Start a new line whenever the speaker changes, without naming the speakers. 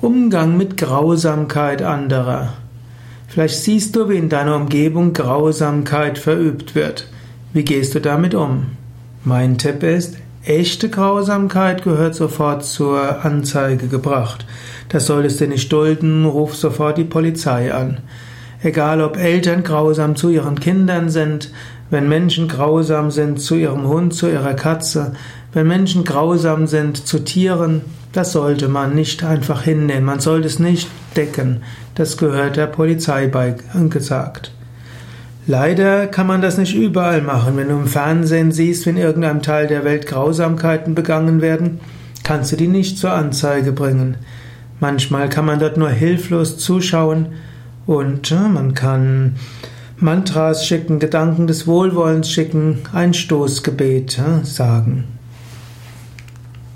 Umgang mit Grausamkeit anderer. Vielleicht siehst du, wie in deiner Umgebung Grausamkeit verübt wird. Wie gehst du damit um? Mein Tipp ist, echte Grausamkeit gehört sofort zur Anzeige gebracht. Das solltest du nicht dulden, ruf sofort die Polizei an. Egal ob Eltern grausam zu ihren Kindern sind, wenn Menschen grausam sind zu ihrem Hund, zu ihrer Katze, wenn Menschen grausam sind zu Tieren, das sollte man nicht einfach hinnehmen. Man sollte es nicht decken. Das gehört der Polizei bei gesagt. Leider kann man das nicht überall machen. Wenn du im Fernsehen siehst, wie in irgendeinem Teil der Welt Grausamkeiten begangen werden, kannst du die nicht zur Anzeige bringen. Manchmal kann man dort nur hilflos zuschauen und man kann Mantras schicken, Gedanken des Wohlwollens schicken, ein Stoßgebet sagen.